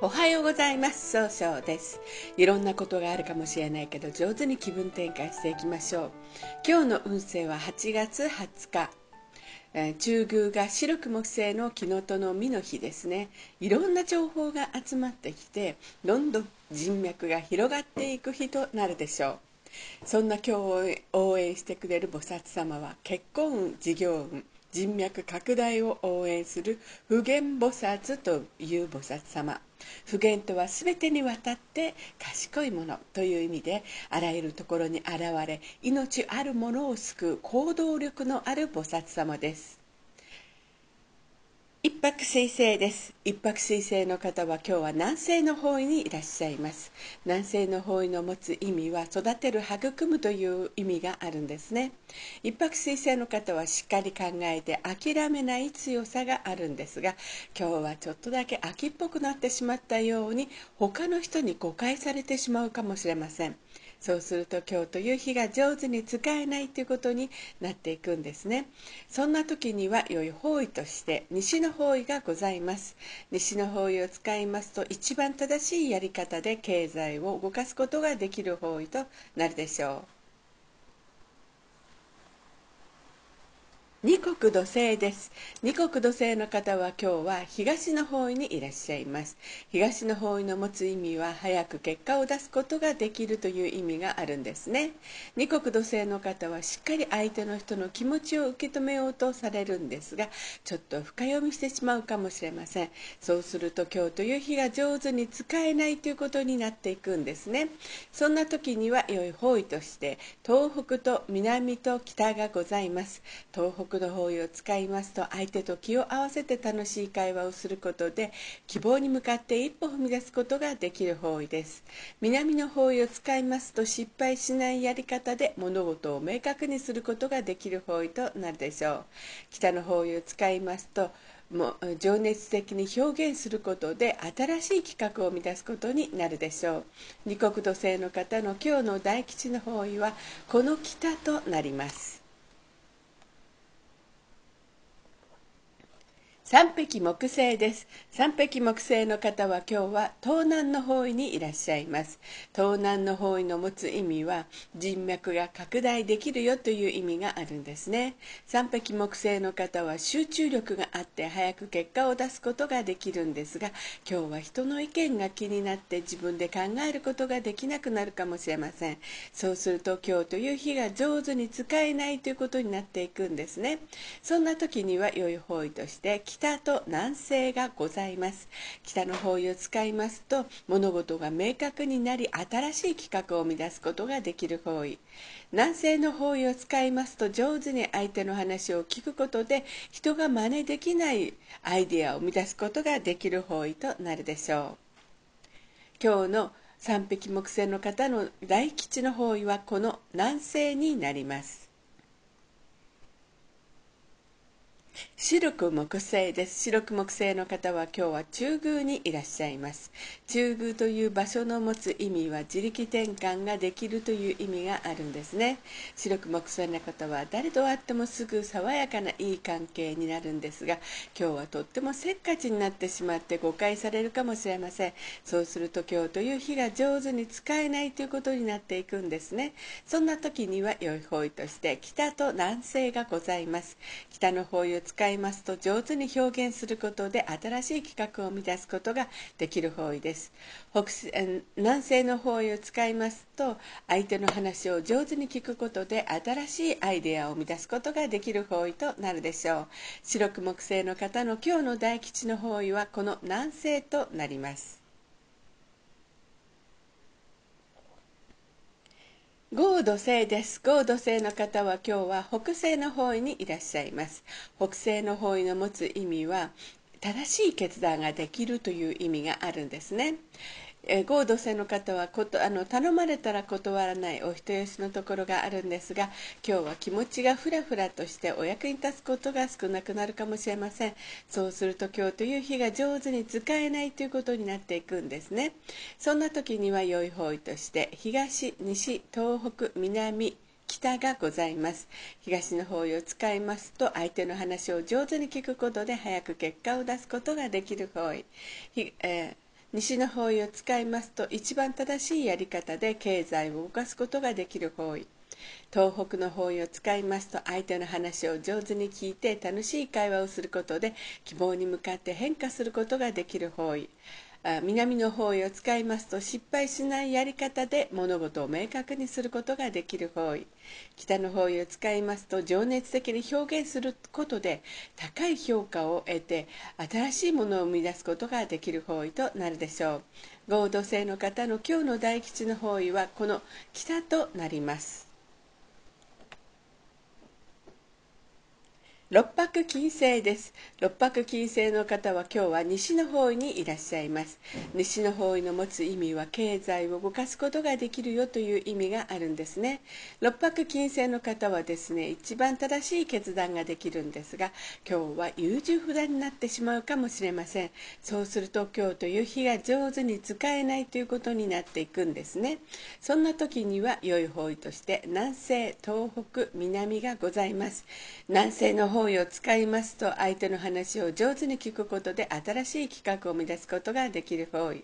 おはようございます。総称です。いろんなことがあるかもしれないけど上手に気分転換していきましょう。今日の運勢は8月20日。えー、中宮が白く木星の木のとの実の日ですね。いろんな情報が集まってきてどんどん人脈が広がっていく日となるでしょう。そんな今日を応援してくれる菩薩様は結婚運事業運人脈拡大を応援する普賢菩薩という菩薩様。普賢とは全てにわたって賢いものという意味であらゆるところに現れ命あるものを救う行動力のある菩薩様です。一泊水星です。一泊水星の方は今日は南西の方位にいらっしゃいます。南西の方位の持つ意味は育てる育むという意味があるんですね。一泊水星の方はしっかり考えて諦めない強さがあるんですが今日はちょっとだけ秋っぽくなってしまったように他の人に誤解されてしまうかもしれません。そうすると今日という日が上手に使えないということになっていくんですね。そんな時には良い方位として西の方位がございます。西の方位を使いますと一番正しいやり方で経済を動かすことができる方位となるでしょう。二国土星です。二国土星の方は今日は東の方位にいらっしゃいます。東の方位の持つ意味は早く結果を出すことができるという意味があるんですね。二国土星の方はしっかり相手の人の気持ちを受け止めようとされるんですがちょっと深読みしてしまうかもしれません。そうすると今日という日が上手に使えないということになっていくんですね。そんな時には良い方位として東北と南と北がございます。東北の方位を使いますと相手と気を合わせて楽しい会話をすることで希望に向かって一歩踏み出すことができる方位です。南の方位を使いますと失敗しないやり方で物事を明確にすることができる方位となるでしょう。北の方位を使いますともう情熱的に表現することで新しい企画を生み出すことになるでしょう。二国土星の方の今日の大吉の方位はこの北となります。三匹木星です。三匹木星の方は今日は東南の方位にいらっしゃいます。東南の方位の持つ意味は人脈が拡大できるよという意味があるんですね。三匹木星の方は集中力があって早く結果を出すことができるんですが今日は人の意見が気になって自分で考えることができなくなるかもしれません。そうすると今日という日が上手に使えないということになっていくんですね。そんな時には良い方位として北と南西がございます。北の方位を使いますと物事が明確になり新しい企画を生み出すことができる方位。南西の方位を使いますと上手に相手の話を聞くことで人が真似できないアイデアを生み出すことができる方位となるでしょう。今日の三匹木星の方の大吉の方位はこの南西になります。白く木星です。白く木星の方は今日は中宮にいらっしゃいます。中宮という場所の持つ意味は自力転換ができるという意味があるんですね。白く木星の方は誰と会ってもすぐ爽やかないい関係になるんですが今日はとってもせっかちになってしまって誤解されるかもしれません。そうすると今日という日が上手に使えないということになっていくんですね。そんな時には良い方位として北と南西がございます。北の方位を使いいますと上手に表現することで新しい企画を生み出すことができる方位です。北南西の方位を使いますと相手の話を上手に聞くことで新しいアイデアを生み出すことができる方位となるでしょう。白く木星の方の今日の大吉の方位はこの南西となります。合土星です。合土星の方は今日は北西の方位にいらっしゃいます。北西の方位の持つ意味は正しい決断ができるという意味があるんですね。え合同性の方はことあの頼まれたら断らないお人よしのところがあるん。ですが今日は気持ちがふらふらとしてお役に立つことが少なくなるかもしれません。そうすると今日という日が上手に使えないということになっていくんですね。そんな時には良い方位として東西東北南北がございます。東の方位を使いますと相手の話を上手に聞くことで早く結果を出すことができる方位、えー西の方位を使いますと一番正しいやり方で経済を動かすことができる方位。東北の方位を使いますと相手の話を上手に聞いて楽しい会話をすることで希望に向かって変化することができる方位。南の方位を使いますと失敗しないやり方で物事を明確にすることができる方位北の方位を使いますと情熱的に表現することで高い評価を得て新しいものを生み出すことができる方位となるでしょう合同性の方の今日の大吉の方位はこの北となります六白金星です。六白金星の方は今日は西の方位にいらっしゃいます。西の方位の持つ意味は経済を動かすことができるよという意味があるんですね。六白金星の方はですね一番正しい決断ができるんですが今日は優柔不断になってしまうかもしれません。そうすると今日という日が上手に使えないということになっていくんですね。そんな時には良い方位として南西東北南がございます。南西の方方位を使いますと相手の話を上手に聞くことで新しい企画を生み出すことができる方位。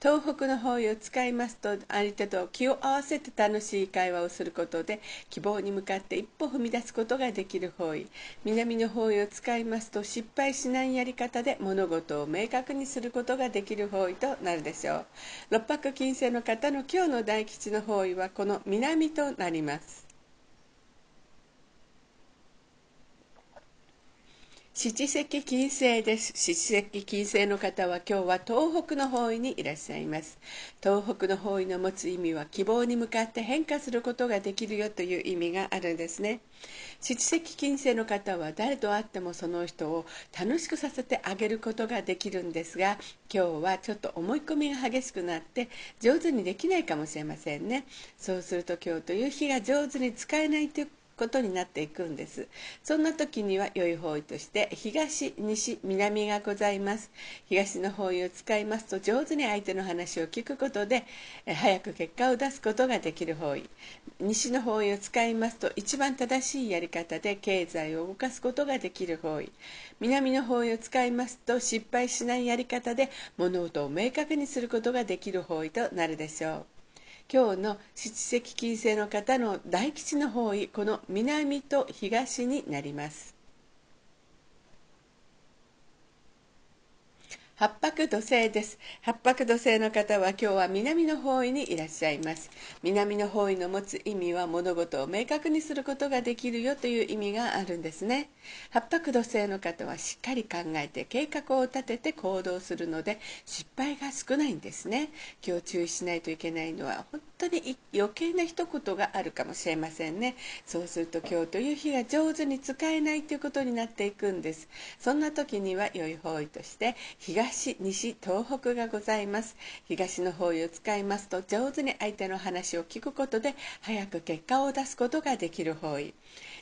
東北の方位を使いますと相手と気を合わせて楽しい会話をすることで希望に向かって一歩踏み出すことができる方位。南の方位を使いますと失敗しないやり方で物事を明確にすることができる方位となるでしょう。六白金星の方の今日の大吉の方位はこの南となります。七石金星です。七石金星の方は今日は東北の方位にいらっしゃいます。東北の方位の持つ意味は希望に向かって変化することができるよという意味があるんですね。七石金星の方は誰と会ってもその人を楽しくさせてあげることができるんですが今日はちょっと思い込みが激しくなって上手にできないかもしれませんね。そうすると今日という日が上手に使えないということになっていくんです。そんな時には良い方位として東西南がございます。東の方位を使いますと上手に相手の話を聞くことで早く結果を出すことができる方位。西の方位を使いますと一番正しいやり方で経済を動かすことができる方位。南の方位を使いますと失敗しないやり方で物事を明確にすることができる方位となるでしょう。今日の七石金星の方の大吉の方位この南と東になります。八白土星です。八白土星の方は今日は南の方位にいらっしゃいます。南の方位の持つ意味は物事を明確にすることができるよという意味があるんですね。八白土星の方はしっかり考えて計画を立てて行動するので失敗が少ないんですね。今日注意しないといけないのは本当に余計な一言があるかもしれませんね。そうすると今日という日が上手に使えないということになっていくんです。そんな時には良い方位として東東西東北がございます。東の方位を使いますと上手に相手の話を聞くことで早く結果を出すことができる方位。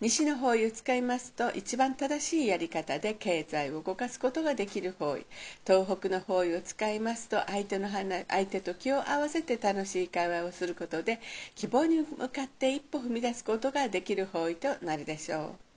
西の方位を使いますと一番正しいやり方で経済を動かすことができる方位。東北の方位を使いますと相手の話相手と気を合わせて楽しい会話をすることで希望に向かって一歩踏み出すことができる方位となるでしょう。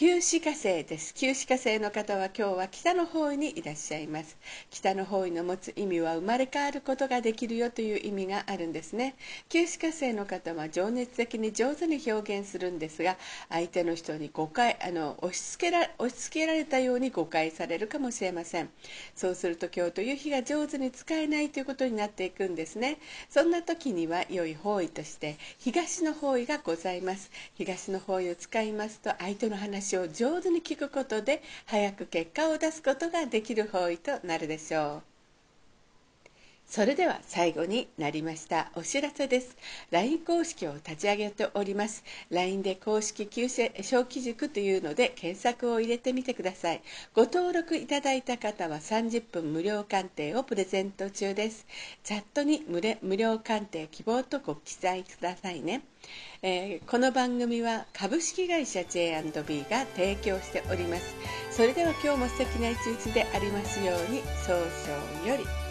旧歯科生です。旧歯科生の方は今日は北の方位にいらっしゃいます。北の方位の持つ意味は生まれ変わることができるよという意味があるんですね。旧歯科生の方は情熱的に上手に表現するんですが相手の人に誤解あの押し付けら押し付けられたように誤解されるかもしれません。そうすると今日という日が上手に使えないということになっていくんですね。そんな時には良い方位として東の方位がございます。東の方位を使いますと相手の話を上手に聞くことで早く結果を出すことができる方位となるでしょう。それでは最後になりましたお知らせです。LINE 公式を立ち上げております。LINE で公式旧正小規塾というので検索を入れてみてください。ご登録いただいた方は30分無料鑑定をプレゼント中です。チャットに無料鑑定希望とご記載くださいね。えー、この番組は株式会社 J&B が提供しております。それでは今日も素敵な一日でありますように早々より。